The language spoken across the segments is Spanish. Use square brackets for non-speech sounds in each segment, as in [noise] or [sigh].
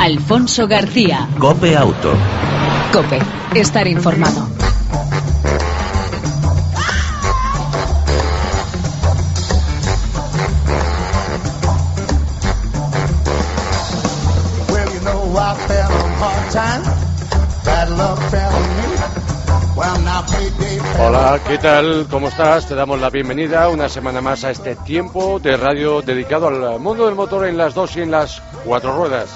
Alfonso García. Cope Auto. Cope, estar informado. Hola, ¿qué tal? ¿Cómo estás? Te damos la bienvenida una semana más a este tiempo de radio dedicado al mundo del motor en las dos y en las cuatro ruedas.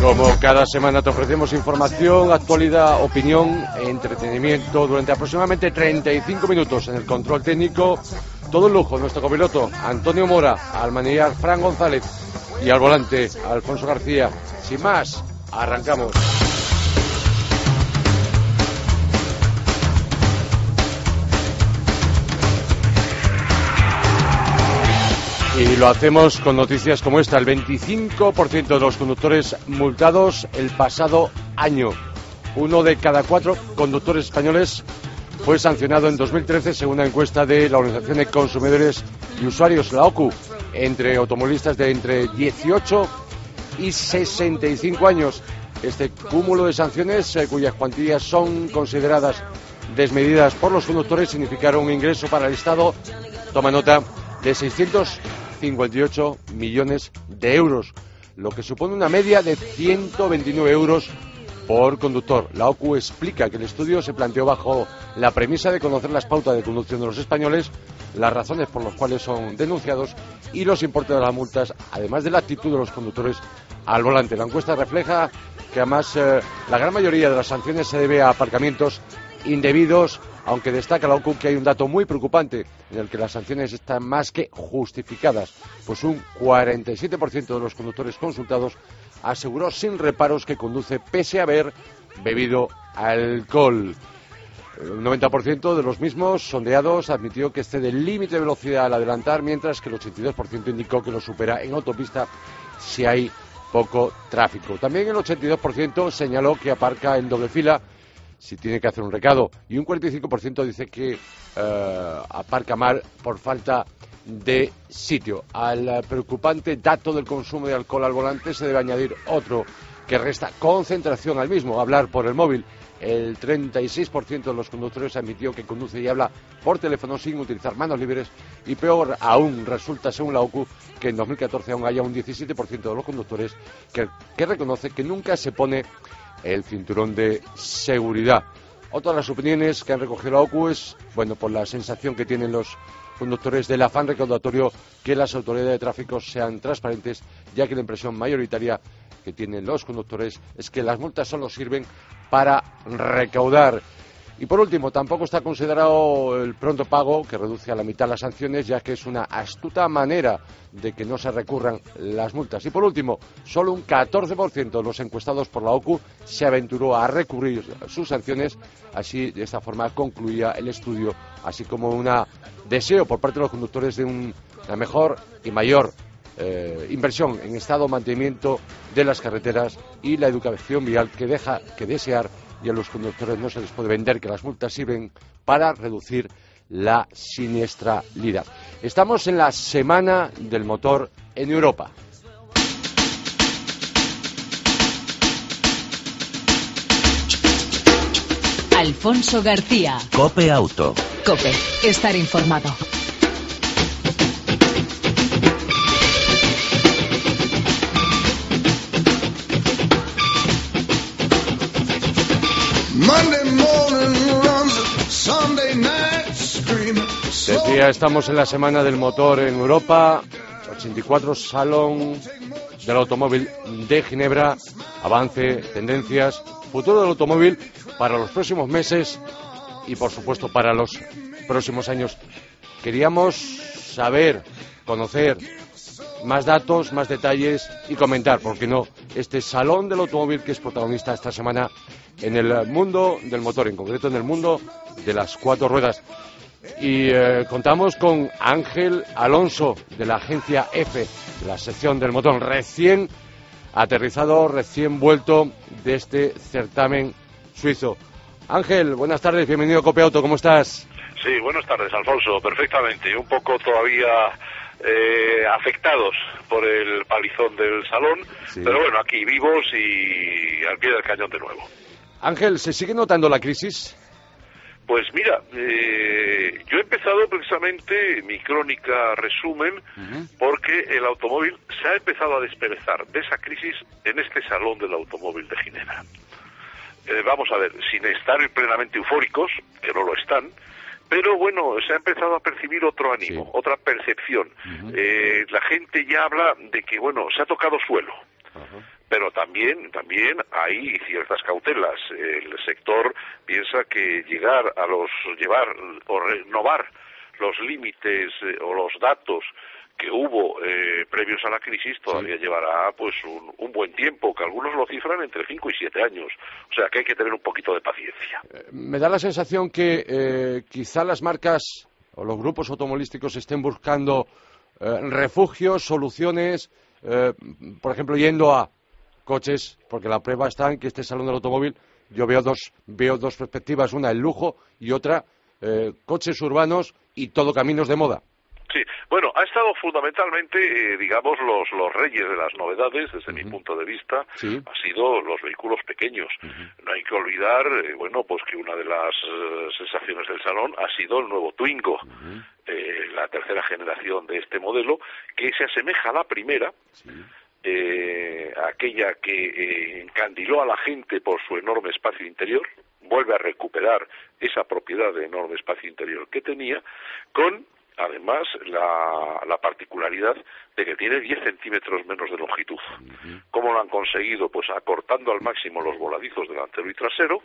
Como cada semana te ofrecemos información, actualidad, opinión entretenimiento durante aproximadamente 35 minutos en el control técnico. Todo un lujo, nuestro copiloto Antonio Mora, al manillar Fran González y al volante Alfonso García. Sin más, arrancamos. Y lo hacemos con noticias como esta. El 25% de los conductores multados el pasado año. Uno de cada cuatro conductores españoles fue sancionado en 2013 según una encuesta de la Organización de Consumidores y Usuarios, la OCU, entre automovilistas de entre 18 y 65 años. Este cúmulo de sanciones, eh, cuyas cuantías son consideradas desmedidas por los conductores, significaron un ingreso para el Estado, toma nota, de 658 millones de euros, lo que supone una media de 129 euros por conductor. La OCU explica que el estudio se planteó bajo la premisa de conocer las pautas de conducción de los españoles, las razones por las cuales son denunciados y los importes de las multas, además de la actitud de los conductores al volante. La encuesta refleja que además eh, la gran mayoría de las sanciones se debe a aparcamientos indebidos, aunque destaca la OCU que hay un dato muy preocupante en el que las sanciones están más que justificadas, pues un 47% de los conductores consultados aseguró sin reparos que conduce pese a haber bebido alcohol. El 90% de los mismos sondeados admitió que excede el límite de velocidad al adelantar, mientras que el 82% indicó que lo supera en autopista si hay poco tráfico. También el 82% señaló que aparca en doble fila si tiene que hacer un recado y un 45% dice que eh, aparca mal por falta de sitio. Al preocupante dato del consumo de alcohol al volante se debe añadir otro que resta concentración al mismo, hablar por el móvil. El 36% de los conductores admitió que conduce y habla por teléfono sin utilizar manos libres y peor aún resulta, según la OCU, que en 2014 aún haya un 17% de los conductores que, que reconoce que nunca se pone el cinturón de seguridad. Otras de las opiniones que han recogido la OCU es, bueno, por la sensación que tienen los conductores del afán recaudatorio que las autoridades de tráfico sean transparentes, ya que la impresión mayoritaria que tienen los conductores es que las multas solo sirven para recaudar. Y por último, tampoco está considerado el pronto pago, que reduce a la mitad las sanciones, ya que es una astuta manera de que no se recurran las multas. Y por último, solo un 14% de los encuestados por la OCU se aventuró a recurrir sus sanciones. Así, de esta forma, concluía el estudio, así como un deseo por parte de los conductores de un- una mejor y mayor eh, inversión en estado mantenimiento de las carreteras y la educación vial que deja que desear y a los conductores no se les puede vender que las multas sirven para reducir la siniestralidad. Estamos en la semana del motor en Europa. Alfonso García. Cope Auto. Cope, estar informado. Decía, estamos en la semana del motor en Europa, 84 Salón del Automóvil de Ginebra, avance, tendencias, futuro del automóvil para los próximos meses y por supuesto para los próximos años. Queríamos saber, conocer más datos, más detalles y comentar, ¿por qué no?, este Salón del Automóvil que es protagonista esta semana en el mundo del motor, en concreto en el mundo de las cuatro ruedas. Y eh, contamos con Ángel Alonso de la agencia F, la sección del motor, recién aterrizado, recién vuelto de este certamen suizo. Ángel, buenas tardes, bienvenido a Cope Auto, ¿cómo estás? Sí, buenas tardes, Alfonso, perfectamente. Un poco todavía eh, afectados por el palizón del salón, Sí. pero bueno, aquí vivos y al pie del cañón de nuevo. Ángel, ¿se sigue notando la crisis? Pues mira, eh, yo he empezado precisamente mi crónica resumen porque el automóvil se ha empezado a desperezar de esa crisis en este salón del automóvil de Ginebra. Eh, vamos a ver, sin estar plenamente eufóricos, que no lo están, pero bueno, se ha empezado a percibir otro ánimo, Sí. otra percepción. Eh, la gente ya habla de que, bueno, se ha tocado suelo pero también también hay ciertas cautelas. El sector piensa que llegar a los llevar o renovar los límites eh, o los datos que hubo eh, previos a la crisis todavía llevará pues un, un buen tiempo que algunos lo cifran entre 5 y 7 años. O sea que hay que tener un poquito de paciencia. Me da la sensación que eh, quizá las marcas o los grupos automovilísticos estén buscando eh, refugios, soluciones, eh, por ejemplo, yendo a coches, porque la prueba está en que este salón del automóvil yo veo dos, veo dos perspectivas, una el lujo y otra eh, coches urbanos y todo caminos de moda. Sí, bueno, ha estado fundamentalmente, eh, digamos, los, los reyes de las novedades, desde mi punto de vista, Sí. ha sido los vehículos pequeños. No hay que olvidar, eh, bueno, pues que una de las eh, sensaciones del salón ha sido el nuevo Twingo, eh, la tercera generación de este modelo, que se asemeja a la primera, eh, aquella que eh, encandiló a la gente por su enorme espacio interior, vuelve a recuperar esa propiedad de enorme espacio interior que tenía, con además la, la particularidad de que tiene 10 centímetros menos de longitud. ¿Cómo lo han conseguido? Pues acortando al máximo los voladizos delantero y trasero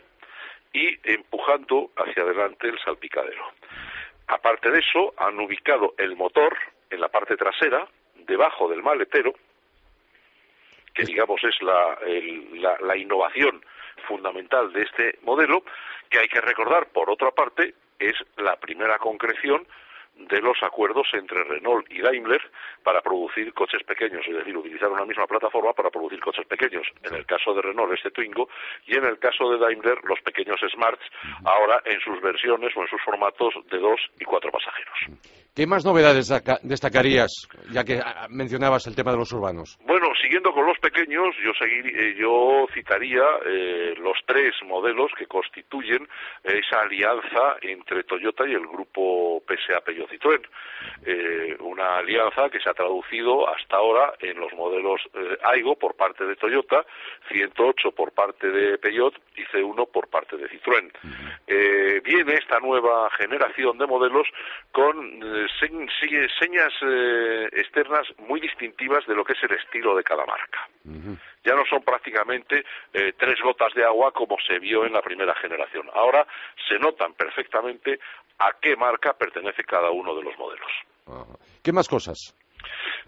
y empujando hacia adelante el salpicadero. Aparte de eso, han ubicado el motor en la parte trasera, debajo del maletero, que digamos es la, el- la, la innovación fundamental de este modelo, que hay que recordar, por otra parte, es la primera concreción de los acuerdos entre Renault y Daimler para producir coches pequeños, es decir, utilizar una misma plataforma para producir coches pequeños. En el caso de Renault, este Twingo, y en el caso de Daimler, los pequeños Smarts, ahora en sus versiones o en sus formatos de dos y cuatro pasajeros. ¿Qué más novedades destaca- destacarías, ya que ah, mencionabas el tema de los urbanos? Bueno, siguiendo con los pequeños, yo, seguir- eh, yo citaría eh, los tres modelos que constituyen esa alianza entre Toyota y el grupo PSA Peugeot Citroën. Eh, una alianza que se ha traducido hasta ahora en los modelos eh, Aigo por parte de Toyota, 108 por parte de Peugeot y C1 por parte de Citroën. Eh, viene esta nueva generación de modelos con eh, sigue- señas eh, externas muy distintivas de lo que es el estilo de cada marca. Ya no son prácticamente eh, tres gotas de agua como se vio en la primera generación. Ahora se notan perfectamente a qué marca pertenece cada uno de los modelos. ¿Qué más cosas?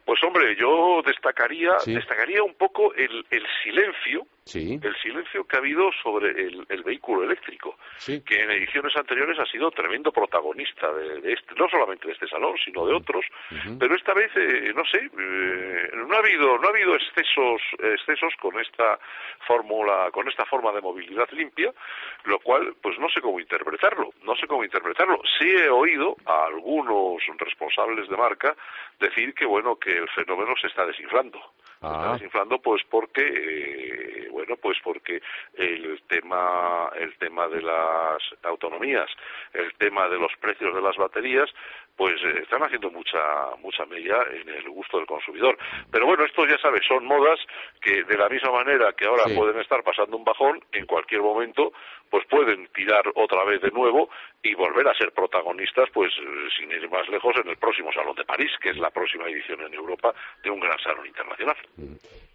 Pues hombre, yo destacaría, Sí. destacaría un poco el, el silencio, Sí, el silencio que ha habido sobre el, el vehículo eléctrico, sí. que en ediciones anteriores ha sido tremendo protagonista de, de este, no solamente de este salón, sino de otros, pero esta vez, eh, no sé, eh, no ha habido, no ha habido excesos, excesos con esta fórmula, con esta forma de movilidad limpia, lo cual, pues no sé cómo interpretarlo, no sé cómo interpretarlo. Sí he oído a algunos responsables de marca decir que bueno que el fenómeno se está desinflando. Se Ah. está desinflando pues porque eh, bueno pues porque el tema el tema de las autonomías el tema de los precios de las baterías pues eh, están haciendo mucha mucha media en el gusto del consumidor pero bueno esto ya sabes son modas que de la misma manera que ahora Sí. pueden estar pasando un bajón en cualquier momento pues pueden tirar otra vez de nuevo y volver a ser protagonistas pues eh, sin ir más lejos en el próximo salón de París que es la próxima edición en Europa de un gran salón internacional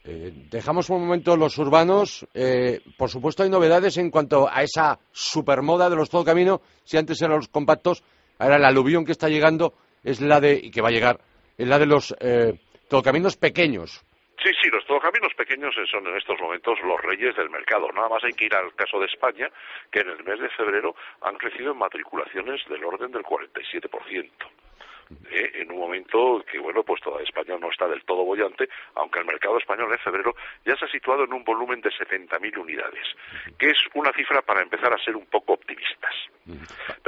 Eh, dejamos por un momento los urbanos. Eh, por supuesto, hay novedades en cuanto a esa supermoda de los todo camino. Si antes eran los compactos, ahora la aluvión que está llegando es la de, y que va a llegar, es la de los eh, todocaminos pequeños. Sí, sí, los todocaminos pequeños son en estos momentos los reyes del mercado. Nada más hay que ir al caso de España, que en el mes de febrero han crecido en matriculaciones del orden del 47%. eh, en un momento que, bueno, pues toda España no está del todo bollante, aunque el mercado español en febrero ya se ha situado en un volumen de 70.000 unidades, que es una cifra para empezar a ser un poco optimistas.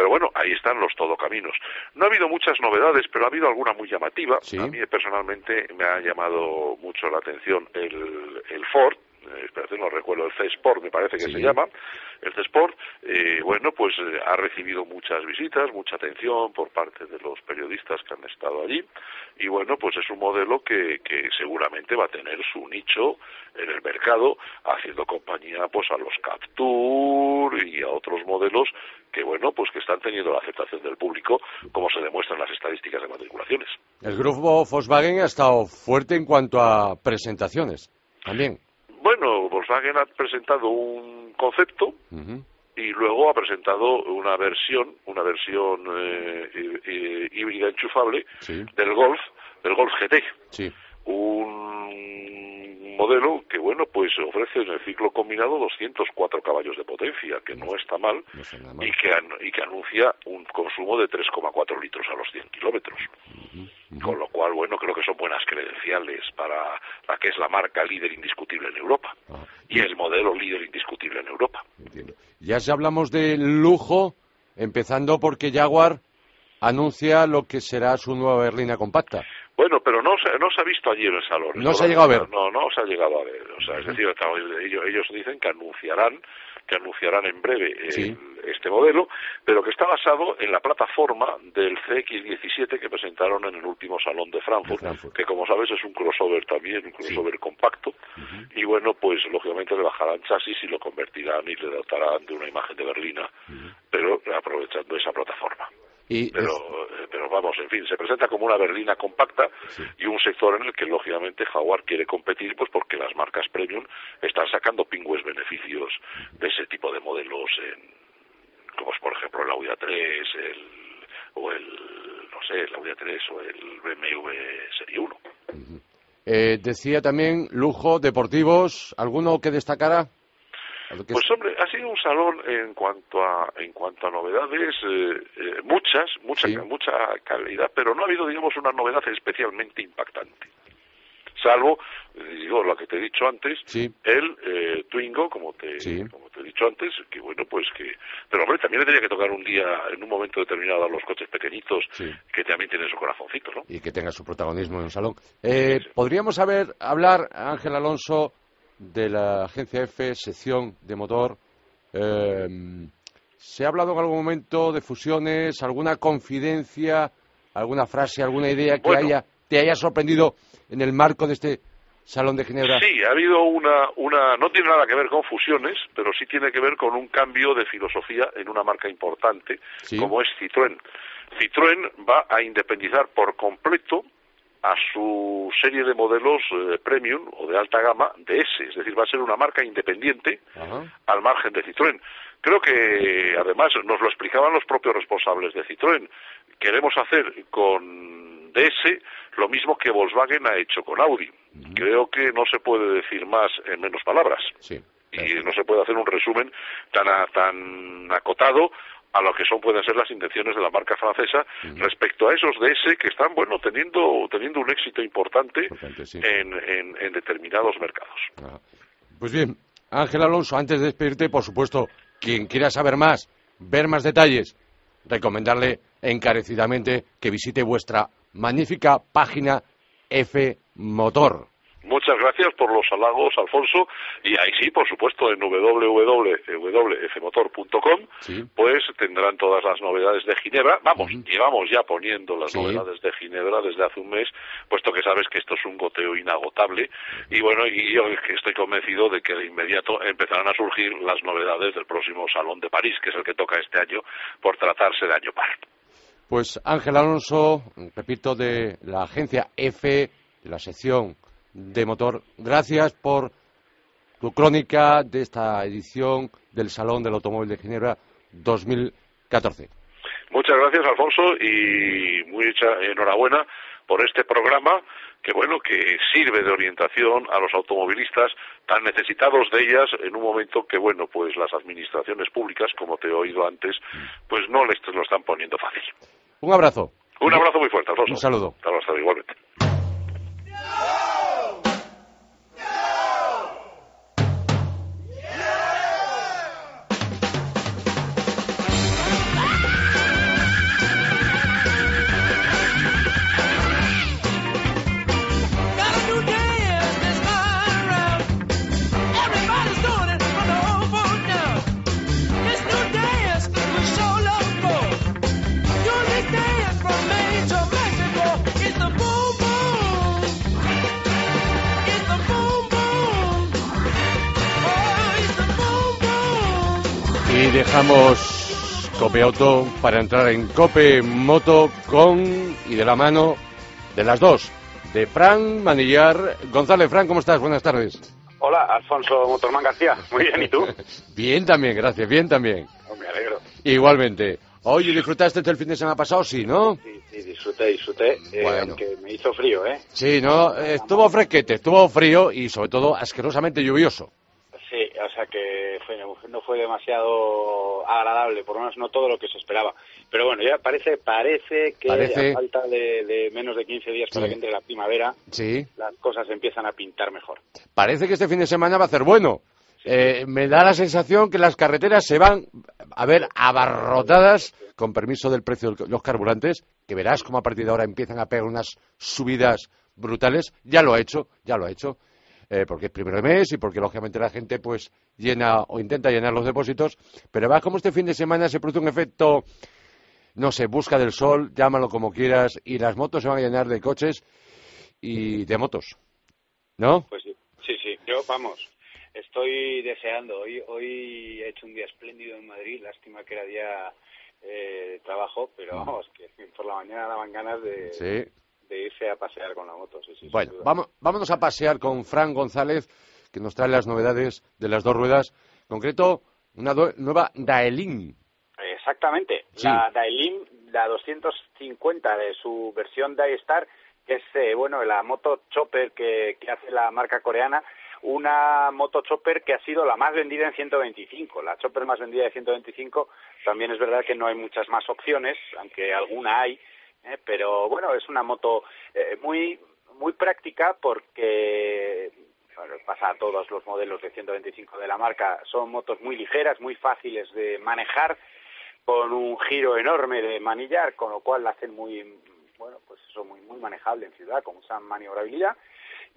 Pero bueno, ahí están los todocaminos. No ha habido muchas novedades, pero ha habido alguna muy llamativa. A mí personalmente me ha llamado mucho la atención el, el Ford, eh, no recuerdo, el C-Sport me parece que se llama, el C-Sport, eh, bueno, pues eh, ha recibido muchas visitas, mucha atención por parte de los periodistas que han estado allí, y bueno, pues es un modelo que, que seguramente va a tener su nicho en el mercado, haciendo compañía pues a los Captur y a otros modelos que bueno, pues que están teniendo la aceptación del público, como se demuestran las estadísticas de matriculaciones. El grupo Volkswagen ha estado fuerte en cuanto a presentaciones, también. Bueno, Volkswagen ha presentado un concepto y luego ha presentado una versión, una versión eh, híbrida enchufable del Golf, del Golf GT. Sí. Un modelo que, bueno, pues ofrece en el ciclo combinado 204 caballos de potencia, que no, está mal, y, que, y que anuncia un consumo de 3,4 litros a los 100 kilómetros. Con lo cual, bueno, creo que son buenas credenciales para la que es la marca líder indiscutible en Europa ah. y el modelo líder indiscutible en Europa. Ya si hablamos de lujo, empezando porque Jaguar anuncia lo que será su nueva berlina compacta. Bueno, pero no se, no se ha visto allí en el salón. No se ha llegado a ver. No, no se ha llegado a ver. O sea, es decir, ellos, ellos dicen que anunciarán que anunciarán en breve este modelo, pero que está basado en la plataforma del CX17 que presentaron en el último salón de Frankfurt, que como sabes es un crossover también, un crossover compacto, y bueno, pues lógicamente le bajarán chasis y lo convertirán y le dotarán de una imagen de berlina, pero aprovechando esa plataforma pero, eh, pero vamos, en fin, se presenta como una berlina compacta y un sector en el que lógicamente Jaguar quiere competir, pues porque las marcas premium están sacando pingües beneficios de ese tipo de modelos, en, como es por ejemplo el Audi A3, el, o el, no sé, el Audi A3 o el BMW Serie 1. Eh, decía también lujo, deportivos, ¿alguno que destacara? Pues hombre, ha sido un salón en cuanto a en cuanto a novedades, eh, eh, muchas, mucha, mucha calidad, pero no ha habido, digamos, una novedad especialmente impactante. Salvo, eh, digo, lo que te he dicho antes, el Twingo, como te, como te he dicho antes, que bueno, pues que... Pero hombre, también le tenía que tocar un día, en un momento determinado, a los coches pequeñitos, que también tienen su corazoncito, ¿no? Y que tenga su protagonismo en un salón. ¿Podríamos saber, hablar, Ángel Alonso, de la agencia F, sección de motor. Em, ¿Se ha hablado en algún momento de fusiones, alguna confidencia, alguna frase, alguna idea que haya, te haya sorprendido en el marco de este Salón de Ginebra? Sí, ha habido una, una, no tiene nada que ver con fusiones, pero sí tiene que ver con un cambio de filosofía en una marca importante como es Citroën. Citroën va a independizar por completo a su serie de modelos eh, premium o de alta gama de S, es decir, va a ser una marca independiente al margen de Citroën. Creo que además nos lo explicaban los propios responsables de Citroën. Queremos hacer con DS lo mismo que Volkswagen ha hecho con Audi. Creo que no se puede decir más en menos palabras. y no se puede hacer un resumen tan, tan acotado a lo que son pueden ser las intenciones de la marca francesa respecto a esos DS que están bueno teniendo teniendo un éxito importante, en, en, determinados mercados. Ah. Pues bien, Ángel Alonso, antes de despedirte, por supuesto, quien quiera saber más, ver más detalles, recomendarle encarecidamente que visite vuestra magnífica página F Motor. Muchas gracias por los halagos, Alfonso. Y ahí sí, por supuesto, en www.fmotor.com, pues tendrán todas las novedades de Ginebra. Vamos, llevamos ya poniendo las novedades de Ginebra desde hace un mes, puesto que sabes que esto es un goteo inagotable. Y bueno, y yo estoy convencido de que de inmediato empezarán a surgir las novedades del próximo Salón de París, que es el que toca este año, por tratarse de año par. Pues Ángel Alonso, repito, de la agencia F, de la sección de motor. Gracias por tu crónica de esta edición del Salón del Automóvil de Ginebra 2014. Muchas gracias, Alfonso, y mucha enhorabuena por este programa que bueno que sirve de orientación a los automovilistas tan necesitados de ellas en un momento que bueno pues las administraciones públicas como te he oído antes pues no les lo están poniendo fácil. Un abrazo. Un abrazo muy fuerte, Alfonso. Un saludo. Abrazo igualmente. Dejamos Cope Auto para entrar en Cope Moto con y de la mano de las dos, de Fran Manillar. González, Fran, ¿cómo estás? Buenas tardes. Hola, Alfonso Motorman García. Muy bien, ¿y tú? [laughs] Bien también, gracias, bien también. Oh, me alegro. Igualmente. Oye, ¿disfrutaste del fin de semana pasado? Sí, ¿no? Sí, sí, disfruté, disfruté. Eh, Bueno. Aunque me hizo frío, ¿eh? Sí, ¿no? Estuvo fresquete, estuvo frío y sobre todo asquerosamente lluvioso. Sí, o sea que fue, no fue demasiado agradable, por lo menos no todo lo que se esperaba. Pero bueno, ya parece parece que Parece. a falta de, de menos de 15 días para Sí. que entre la primavera, Sí. las cosas empiezan a pintar mejor. Parece que este fin de semana va a ser bueno. Eh, me da la sensación que las carreteras se van a ver abarrotadas, con permiso del precio de los carburantes, que verás cómo a partir de ahora empiezan a pegar unas subidas brutales. Ya lo ha hecho, ya lo ha hecho, eh, porque es primero de mes y porque lógicamente la gente pues llena o intenta llenar los depósitos. Pero va como este fin de semana se produce un efecto, no sé, busca del sol, llámalo como quieras, y las motos se van a llenar de coches y de motos. ¿No? Pues sí, sí, sí. Yo, vamos, estoy deseando. Hoy, hoy he hecho un día espléndido en Madrid. Lástima que era día eh, trabajo, pero vamos, que por la mañana daban ganas de, Sí. De irse a pasear con la moto. Sí, sí, sin Bueno, vamos, vámonos a pasear con Fran González, que nos trae las novedades de las dos ruedas. En concreto, una do- nueva Daelin. Exactamente. Sí. La Dailin, la 250 de su versión Daystar, que es, eh, bueno, la moto chopper que, que hace la marca coreana, una moto chopper que ha sido la más vendida en 125. La chopper más vendida de 125, también es verdad que no hay muchas más opciones, aunque alguna hay, ¿eh? pero bueno, es una moto eh, muy muy práctica porque bueno, pasa a todos los modelos de 125 de la marca, son motos muy ligeras, muy fáciles de manejar, con un giro enorme de manillar, con lo cual la hacen muy, bueno, pues eso, muy, muy manejable en ciudad, con mucha maniobrabilidad,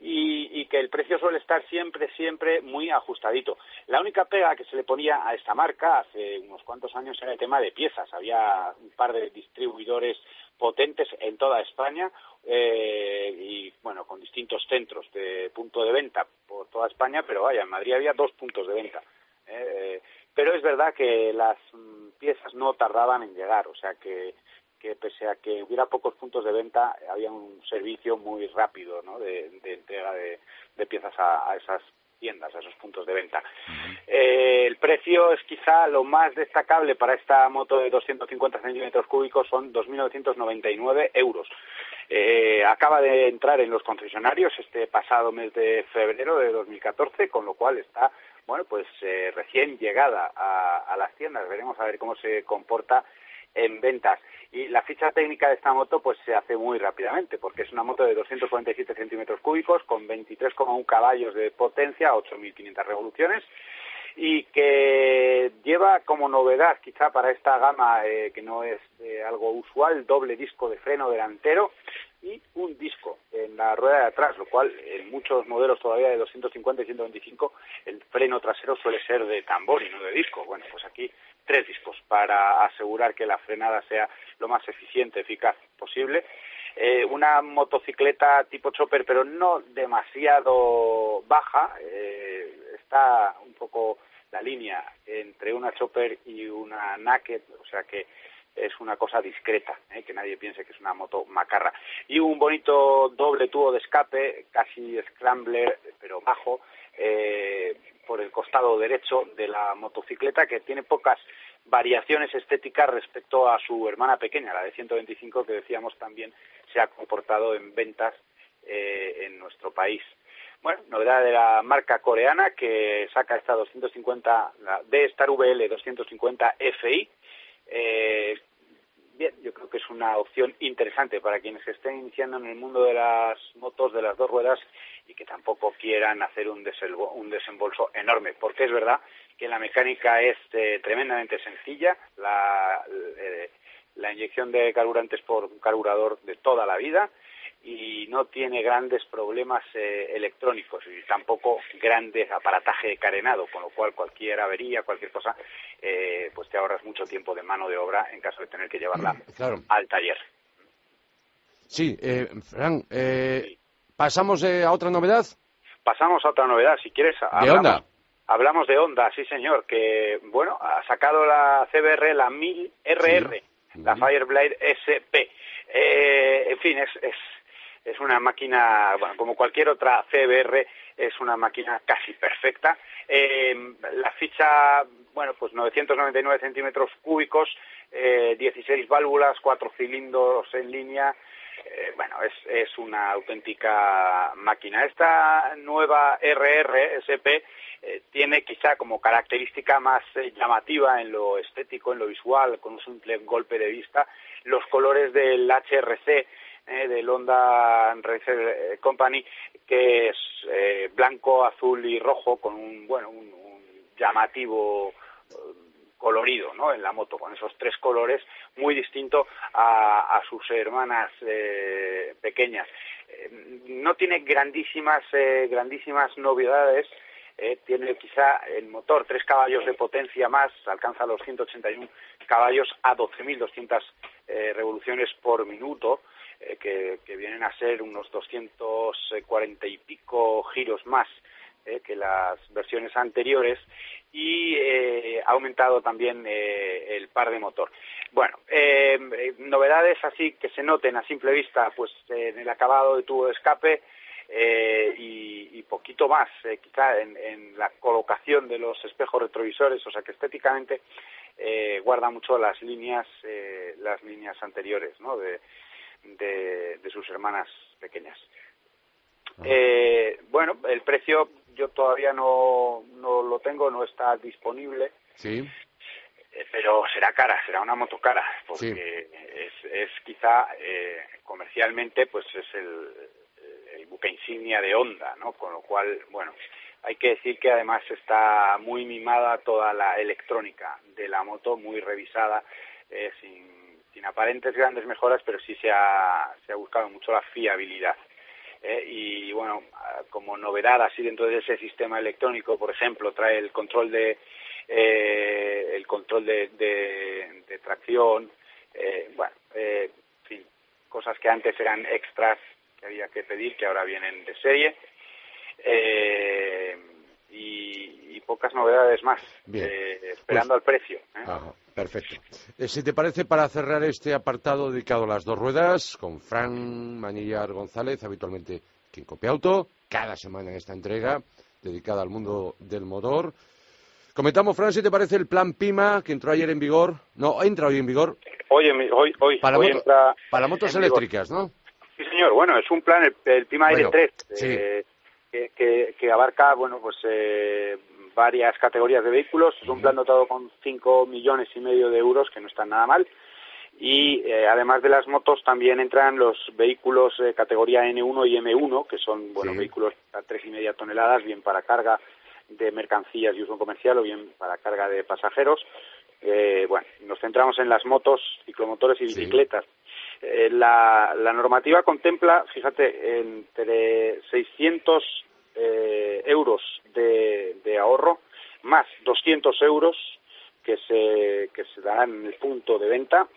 y, y que el precio suele estar siempre, siempre muy ajustadito. La única pega que se le ponía a esta marca hace unos cuantos años era el tema de piezas. Había un par de distribuidores potentes en toda España eh, y, bueno, con distintos centros de punto de venta por toda España, pero vaya, en Madrid había dos puntos de venta. Eh, pero es verdad que las mm, piezas no tardaban en llegar, o sea que, que pese a que hubiera pocos puntos de venta, había un servicio muy rápido ¿no? de, de entrega de, de piezas a, a esas tiendas, a esos puntos de venta. Eh, el precio es quizá lo más destacable para esta moto de 250 centímetros cúbicos, son 2.999 euros. Eh, acaba de entrar en los concesionarios este pasado mes de febrero de 2014, con lo cual está, bueno, pues eh, recién llegada a, a las tiendas. Veremos a ver cómo se comporta en ventas. Y la ficha técnica de esta moto pues se hace muy rápidamente, porque es una moto de 247 centímetros cúbicos con 23,1 caballos de potencia, 8.500 revoluciones, y que lleva como novedad quizá para esta gama eh, que no es eh, algo usual, doble disco de freno delantero y un disco en la rueda de atrás, lo cual en muchos modelos todavía de 250 y 125 el freno trasero suele ser de tambor y no de disco. Bueno, pues aquí tres discos para asegurar que la frenada sea lo más eficiente, eficaz posible. Eh, una motocicleta tipo chopper, pero no demasiado baja. eh, está un poco la línea entre una chopper y una naked, o sea que es una cosa discreta, ¿eh? que nadie piense que es una moto macarra. Y un bonito doble tubo de escape, casi scrambler, pero bajo, eh, por el costado derecho de la motocicleta, que tiene pocas variaciones estéticas respecto a su hermana pequeña, la de 125, que decíamos también se ha comportado en ventas eh, en nuestro país. Bueno, novedad de la marca coreana que saca esta 250, la D-Star VL 250 FI, eh, bien, yo creo que es una opción interesante para quienes estén iniciando en el mundo de las motos de las dos ruedas y que tampoco quieran hacer un, un desembolso enorme, porque es verdad que la mecánica es eh, tremendamente sencilla, la, eh, la inyección de carburantes por carburador de toda la vida y no tiene grandes problemas eh, electrónicos y tampoco grandes aparataje de carenado, con lo cual cualquier avería, cualquier cosa, eh, pues te ahorras mucho tiempo de mano de obra en caso de tener que llevarla Claro. al taller. Sí, eh, Fran, eh, pasamos eh, a otra novedad. Pasamos a otra novedad, si quieres. ¿De hablamos- Honda? Hablamos de Honda, sí señor, que bueno, ha sacado la CBR, la 1000 RR, la. Fireblade SP. Eh, en fin, es, es, es una máquina, bueno, como cualquier otra CBR, es una máquina casi perfecta. Eh, la ficha, bueno, pues 999 centímetros cúbicos, eh, 16 válvulas, cuatro cilindros en línea, eh, bueno, es, es una auténtica máquina. Esta nueva RR SP eh, tiene quizá como característica más eh, llamativa en lo estético, en lo visual, con un simple golpe de vista, los colores del HRC, eh, del Honda Racer eh, Company, que es eh, blanco, azul y rojo, con un, bueno, un, un llamativo eh, colorido ¿no? en la moto, con esos tres colores, muy distinto a, a sus hermanas eh, pequeñas. Eh, no tiene grandísimas, eh, grandísimas novedades, tiene quizá el motor tres caballos de potencia más, alcanza los 181 caballos a 12.200 eh, revoluciones por minuto, eh, que, vienen a ser unos 240 y pico giros más eh, que las versiones anteriores y eh, ha aumentado también eh, el par de motor. Bueno, eh, novedades así que se noten a simple vista, pues en el acabado de tubo de escape eh, y, y poquito más, eh, quizá en, en la colocación de los espejos retrovisores, o sea que estéticamente guarda mucho las líneas, las líneas anteriores, ¿no? De, de, de sus hermanas pequeñas. Eh, bueno, el precio yo todavía no, no lo tengo, no está disponible, Sí. eh, pero será cara, será una moto cara, porque es, es quizá eh, comercialmente pues es el, el buque insignia de Honda, ¿no? Con lo cual, bueno, hay que decir que además está muy mimada toda la electrónica de la moto, muy revisada, eh, sin, sin aparentes grandes mejoras, pero sí se ha, se ha buscado mucho la fiabilidad. Eh, y bueno, como novedad así dentro de ese sistema electrónico, por ejemplo, trae el control de eh, el control de, de- de tracción, eh, bueno, eh, en fin, cosas que antes eran extras que había que pedir, que ahora vienen de serie. Eh, y, y pocas novedades más, eh, esperando al precio. Ajá, perfecto. Eh, si te parece, para cerrar este apartado dedicado a las dos ruedas, con Fran Manillar González, habitualmente quien copia auto, cada semana en esta entrega, dedicada al mundo del motor. Comentamos, Fran, si te parece el plan PIMA, que entró ayer en vigor, no, entra hoy en vigor, mi- hoy, hoy, para, hoy moto- entra para motos en vigor. eléctricas, ¿no? Sí, señor. Bueno, es un plan, el, el Pima Bueno, 3, sí. eh, que, que- que abarca, bueno, pues eh, varias categorías de vehículos. Es un plan dotado con 5 millones y medio de euros, que no está nada mal. Y eh, además de las motos también entran los vehículos eh, categoría N1 y M1, que son, bueno, Sí. vehículos a tres y media toneladas, bien para carga de mercancías y uso comercial o bien para carga de pasajeros. Eh, bueno, nos centramos en las motos, ciclomotores y Sí. bicicletas. Eh, la, la normativa contempla, fíjate, entre 600 eh, euros de, de ahorro más 200 euros que se, que se darán en el punto de venta,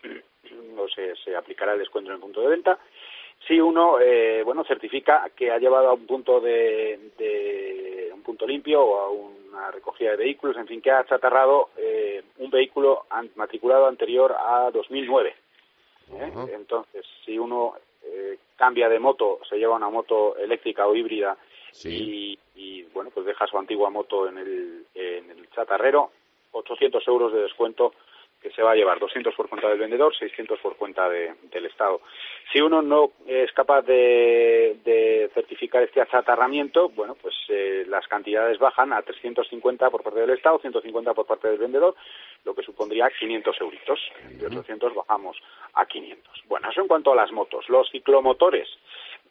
o se, se aplicará el descuento en el punto de venta, si uno eh, bueno certifica que ha llevado a un punto de, de- un punto limpio o a una recogida de vehículos, en fin, que ha chatarrado eh, un vehículo matriculado anterior a 2009. ¿eh? Entonces, si uno eh, cambia de moto, se lleva una moto eléctrica o híbrida Sí. y, y, bueno, pues deja su antigua moto en el, en el chatarrero, 800 euros de descuento que que se va a llevar 200 por cuenta del vendedor, 600 por cuenta de- del Estado. Si uno no es capaz de, de certificar este achatarramiento, bueno, pues eh, las cantidades bajan a 350 por parte del Estado, 150 por parte del vendedor, lo que supondría 500 euritos. De 800 bajamos a 500. Bueno, eso en cuanto a las motos. Los ciclomotores,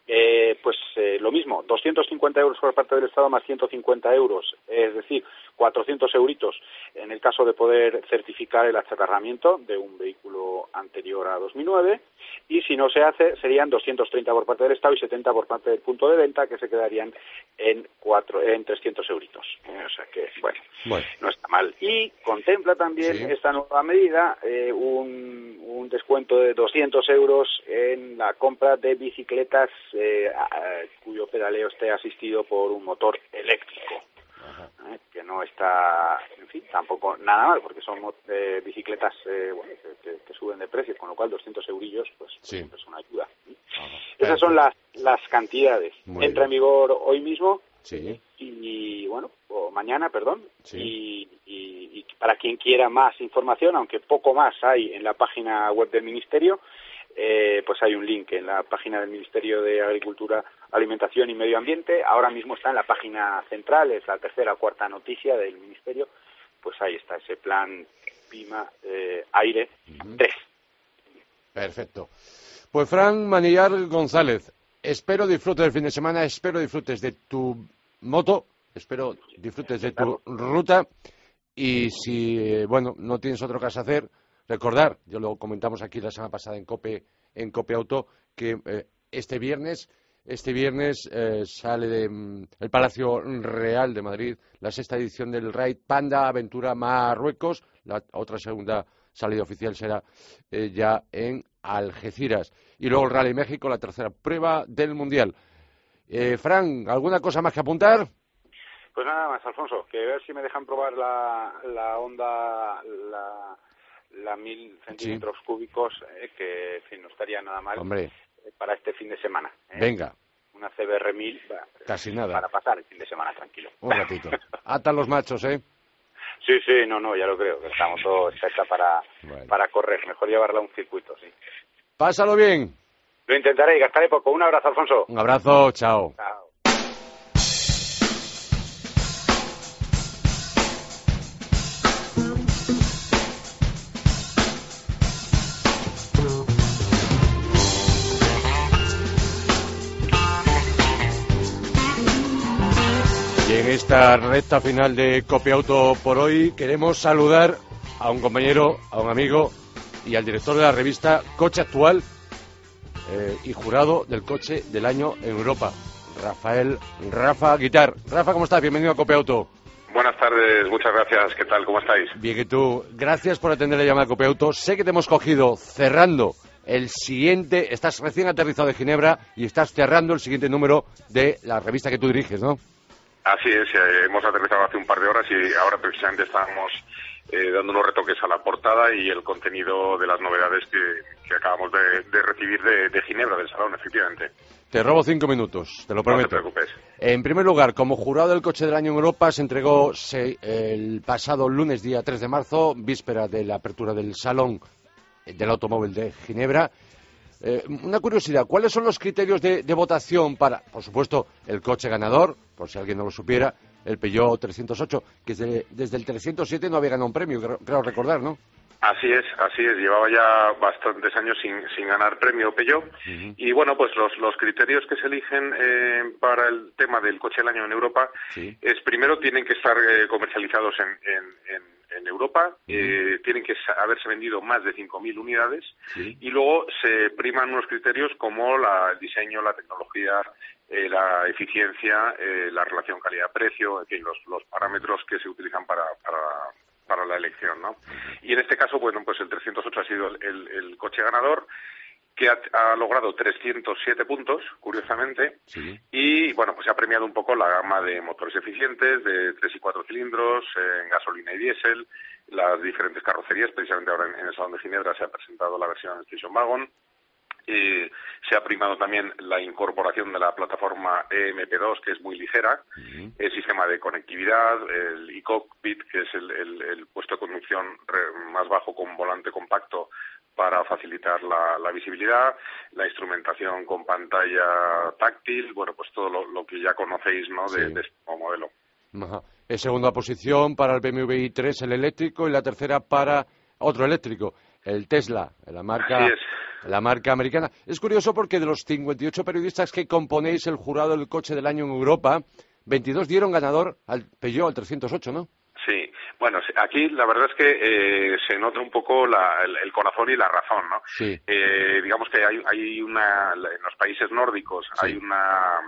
eh, pues eh, lo mismo, 250 euros por parte del Estado más 150 euros, es decir, 400 euritos en el caso de poder certificar el achatarramiento de un vehículo anterior a 2009 y si no se hace serían 230 por parte del Estado y 70 por parte del punto de venta que se quedarían en, cuatro, en 300 euritos. Eh, o sea que, bueno, Bueno, no está mal. Y contempla también Sí. esta nueva medida eh, un, un descuento de 200 euros en la compra de bicicletas eh, a- a- cuyo pedaleo esté asistido por un motor eléctrico. Eh, que no está, en fin, tampoco nada mal, porque son eh, bicicletas eh, bueno, que, suben de precio, con lo cual 200 eurillos pues, pues Sí. siempre es una ayuda. Ajá. Esas son las, las cantidades. Muy Entra en vigor hoy mismo Sí, y bueno, o mañana, perdón, Sí. y, y- y para quien quiera más información, aunque poco más hay en la página web del Ministerio, eh, pues hay un link en la página del Ministerio de Agricultura, Alimentación y Medio Ambiente. Ahora mismo está en la página central, es la tercera o cuarta noticia del Ministerio. Pues ahí está ese plan PIMA eh, Aire 3. perfecto. Pues Fran Manillar González, espero disfrutes del fin de semana, espero disfrutes de tu moto, espero disfrutes de tu ruta y si, bueno, no tienes otro caso hacer, recordar, yo lo comentamos aquí la semana pasada en Cope, en Cope Auto, que eh, este viernes, este viernes eh, sale del Palacio Real de Madrid la sexta edición del Raid Panda Aventura Marruecos, la otra segunda salida oficial será eh, ya en Algeciras. Y luego el Rally México, la tercera prueba del Mundial. Eh, Fran, ¿alguna cosa más que apuntar? Pues nada más, Alfonso, que a ver si me dejan probar la, la onda, la, la mil centímetros cúbicos, eh, que en fin, no estaría nada mal Hombre, para este fin de semana. ¿eh? venga, Una CBR 1000 va, casi nada. para pasar el fin de semana tranquilo. Un ratito. [laughs] Ata los machos, ¿eh? Sí, sí, no, no, ya lo creo, estamos todos hecha para, Bueno. para correr. Mejor llevarla a un circuito, sí. Pásalo bien. Lo intentaré y gastaré poco. Un abrazo, Alfonso. Un abrazo, chao. Chao. Esta recta final de Copia Auto por hoy queremos saludar a un compañero, a un amigo y al director de la revista Coche Actual eh, y jurado del coche del año en Europa, Rafael Rafa Guitar. Rafa, ¿cómo estás? Bienvenido a Copia Auto. Buenas tardes, muchas gracias. ¿Qué tal? ¿Cómo estáis? Bien, que tú, gracias por atender la llamada de Copia Auto. Sé que te hemos cogido cerrando el siguiente, estás recién aterrizado de Ginebra y estás cerrando el siguiente número de la revista que tú diriges, ¿no? Así es, eh, hemos aterrizado hace un par de horas y ahora precisamente estamos eh, dando unos retoques a la portada y el contenido de las novedades que, que acabamos de, de recibir de, de Ginebra, del salón, efectivamente. Te robo cinco minutos, te lo No te prometo. preocupes. En primer lugar, como jurado del coche del año en Europa, se entregó se- el pasado lunes, día 3 de marzo, víspera de la apertura del Salón del Automóvil de Ginebra. Eh, una curiosidad, ¿cuáles son los criterios de, votación para, por supuesto, el coche ganador, por si alguien no lo supiera, el Peugeot 308, que desde, desde el 307 no había ganado un premio, creo recordar, ¿no? Así es, así es. Llevaba ya bastantes años sin, sin ganar premio Peugeot. Y bueno, pues los, los criterios que se eligen eh, para el tema del coche del año en Europa Sí. es primero tienen que estar eh, comercializados en, en, en- en Europa, eh, tienen que haberse vendido más de 5.000 unidades Sí. y luego se priman unos criterios como la, el diseño, la tecnología, eh, la eficiencia, eh, la relación calidad-precio, en fin, los, los parámetros que se utilizan para, para, para la elección, ¿no? Y en este caso, bueno, pues el 308 ha sido el, coche ganador que ha, ha logrado 307 puntos, curiosamente, Sí. y bueno, pues se ha premiado un poco la gama de motores eficientes de 3 y 4 cilindros, eh, en gasolina y diésel, las diferentes carrocerías, precisamente ahora en, en el Salón de Ginebra se ha presentado la versión Station Wagon, Eh, se ha primado también la incorporación de la plataforma EMP2, que es muy ligera, el sistema de conectividad, el e-cockpit, que es el, el- el puesto de conducción re- más bajo con volante compacto para facilitar la, la visibilidad, la instrumentación con pantalla táctil, bueno, pues todo lo, lo que ya conocéis, ¿no?, de, Sí. de este modelo. Ajá. En segunda posición para el BMW i3 el eléctrico y la tercera para otro eléctrico, el Tesla, la marca, la marca americana. Es curioso porque de los 58 periodistas que componéis el jurado del coche del año en Europa, 22 dieron ganador al Peugeot, al 308, ¿no? Bueno, aquí la verdad es que eh, se nota un poco la- el, el corazón y la razón, ¿no? Sí. Eh, digamos que hay, hay una, en los países nórdicos Sí. hay una,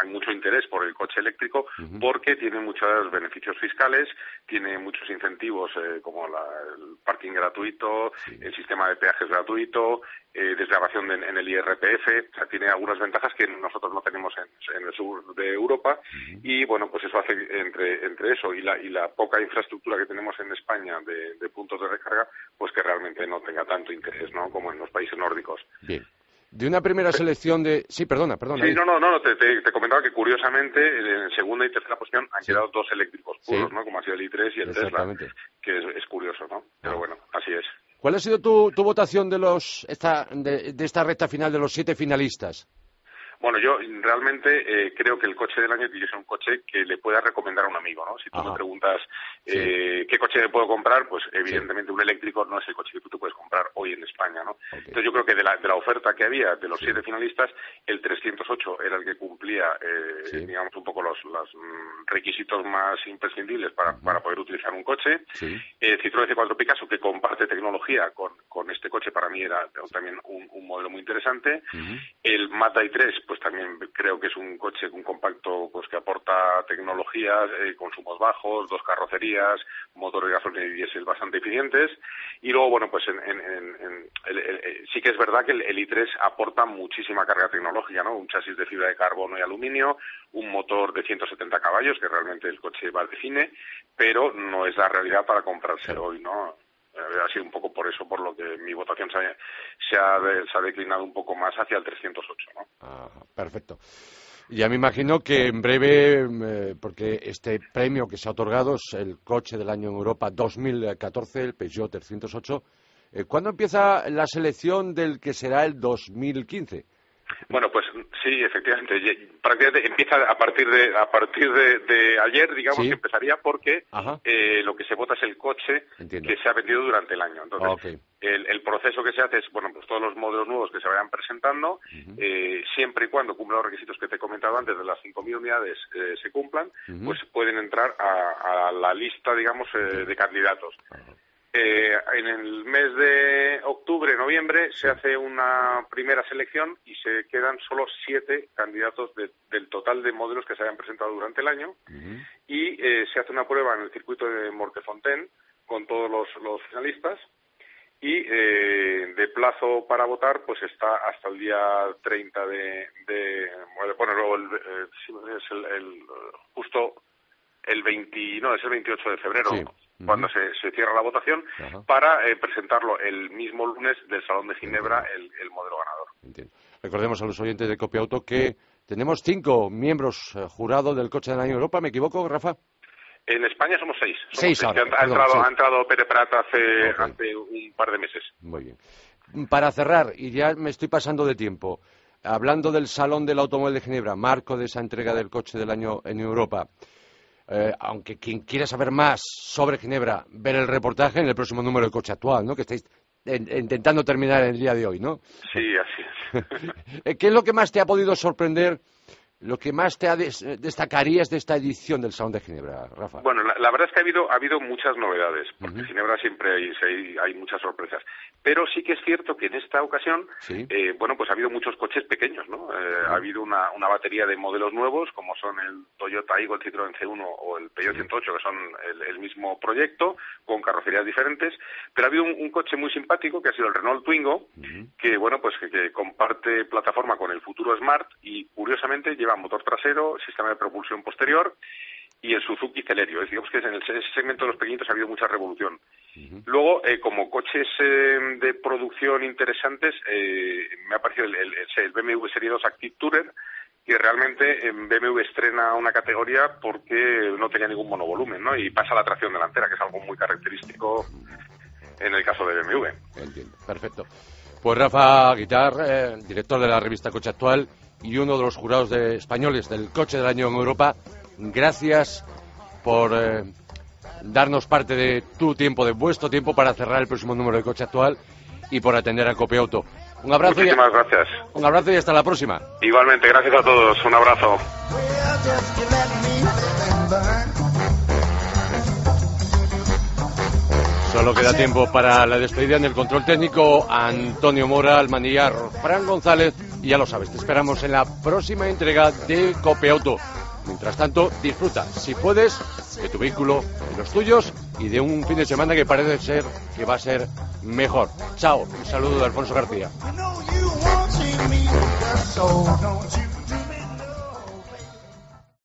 hay mucho interés por el coche eléctrico porque tiene muchos beneficios fiscales, tiene muchos incentivos eh, como la- el parking gratuito, el sistema de peajes gratuito, eh, desgravación en, en el IRPF, o sea, tiene algunas ventajas que nosotros no tenemos en, en el sur de Europa y bueno, pues eso hace entre, entre eso y la, y la poca infraestructura que tenemos en España de, de puntos de recarga, pues que realmente no tenga tanto interés, ¿no? Como en los países nórdicos. Bien. De una primera selección de... Sí, perdona, perdona. Sí, no, no, no, te, te- te comentaba que curiosamente en segunda y tercera posición han Sí. quedado dos eléctricos puros, Sí. ¿no? Como ha sido el i3 y el Tesla, que es, es curioso, ¿no? Pero Ah. bueno, así es. ¿Cuál ha sido tu, votación de, los, de esta recta final de los siete finalistas? Bueno, yo realmente eh, creo que el coche del año ser un coche que le pueda recomendar a un amigo, ¿no? Si tú Ajá. me preguntas Sí. eh, qué coche me puedo comprar, pues evidentemente un eléctrico no es el coche que tú te puedes comprar hoy en España, ¿no? Entonces yo creo que de la, de la oferta que había de los siete finalistas, el 308 era el que cumplía, eh, digamos, un poco los, los, mm, requisitos más imprescindibles para, para poder utilizar un coche. Sí. Eh, Citroën C4 Picasso, que comparte tecnología con, con este coche, para mí era también un, un modelo muy interesante. El Mazda i3, pues también creo que es un coche, un compacto pues que aporta tecnologías, eh, consumos bajos, dos carrocerías, motores de gasolina y diésel bastante eficientes. Y luego, bueno, pues en, en- en- en- el- el- el- sí que es verdad que el, el i3 aporta muchísima carga tecnológica, ¿no? Un chasis de fibra de carbono y aluminio, un motor de 170 caballos, que realmente el coche va de cine, pero no es la realidad para comprárselo hoy, ¿no? Eh, ha sido un poco por eso por lo que mi votación se ha, se ha, se ha declinado un poco más hacia el 308, ¿no? Perfecto. Ya me imagino que en breve, eh, porque este premio que se ha otorgado es el coche del año en Europa 2014, el Peugeot 308. eh, ¿Cuándo empieza la selección del que será el 2015? Bueno, pues sí, efectivamente. Prácticamente empieza a partir de a partir de, de ayer, digamos Sí. que empezaría porque eh, lo que se vota es el coche Entiendo. que se ha vendido durante el año. Entonces, Ok. el, el proceso que se hace es, bueno, pues todos los modelos nuevos que se vayan presentando, eh, siempre y cuando cumplan los requisitos que te he comentado antes de las 5.000 unidades eh, se cumplan, pues pueden entrar a, a la lista, digamos, eh, de candidatos. Eh, en el mes de octubre, noviembre, se hace una primera selección y se quedan solo siete candidatos de- del total de modelos que se hayan presentado durante el año. Y eh, se hace una prueba en el circuito de Mortefontaine con todos los, los finalistas. Y eh, de plazo para votar pues está hasta el día 30 de, de bueno luego el, eh, el, el, justo el 20 no es el 28 de febrero. Sí. Cuando se, se cierra la votación para eh, presentarlo el mismo lunes del Salón de Ginebra el, el modelo ganador Entiendo. Recordemos a los oyentes de Copia Auto que tenemos cinco miembros eh, jurados del coche del año Europa. ¿Me equivoco, Rafa? en España somos seis. Somos Seis ahora, que ha, perdón, entrado, sí. ha entrado Pere Prat hace, hace un par de meses. Muy bien. Para cerrar, y ya me estoy pasando de tiempo, hablando del Salón del Automóvil de Ginebra, marco de esa entrega del coche del año en Europa, eh, aunque quien quiera saber más sobre Ginebra, ver el reportaje en el próximo número de coche actual, ¿no? Que estáis en- intentando terminar el día de hoy, ¿no? Sí, así es. [laughs] ¿Qué es lo que más te ha podido sorprender, lo que más te destacarías de esta edición del Salón de Ginebra, Rafa? Bueno, la, la verdad es que ha habido, ha habido muchas novedades, porque en Ginebra siempre hay, hay, hay muchas sorpresas. Pero sí que es cierto que en esta ocasión, Sí. eh, bueno, pues ha habido muchos coches pequeños, ¿no? Eh, Ha habido una, una batería de modelos nuevos, como son el Toyota el Citroën C1 o el Peugeot 108, que son el, el mismo proyecto, con carrocerías diferentes. Pero ha habido un, un coche muy simpático, que ha sido el Renault Twingo, que, bueno, pues que, que comparte plataforma con el futuro Smart y, curiosamente, lleva motor trasero, sistema de propulsión posterior y el Suzuki Celerio. Es, digamos que en el- ese segmento de los pequeñitos ha habido mucha revolución. Luego, eh, como coches eh, de producción interesantes, eh, me ha parecido el, el- el BMW Serie 2 Active Tourer, que realmente en BMW estrena una categoría porque no tenía ningún monovolumen, ¿no? Y pasa a la tracción delantera, que es algo muy característico en el caso de BMW. Entiendo, perfecto. Pues Rafa Guitar, eh, director de la revista Coche Actual y uno de los jurados de españoles del Coche del Año en Europa, gracias por eh, darnos parte de tu tiempo, de vuestro tiempo para cerrar el próximo número de Coche Actual y por atender a Cope Auto. Un abrazo, y, Muchísimas gracias. un abrazo y hasta la próxima. Igualmente, gracias a todos. Un abrazo. Solo queda tiempo para la despedida en el control técnico. Antonio Mora, el manillar Fran González. Y ya lo sabes, te esperamos en la próxima entrega de Cope Auto. Mientras tanto, disfruta, si puedes, de tu vehículo, de los tuyos y de un fin de semana que parece ser que va a ser mejor. Chao, un saludo de Alfonso García.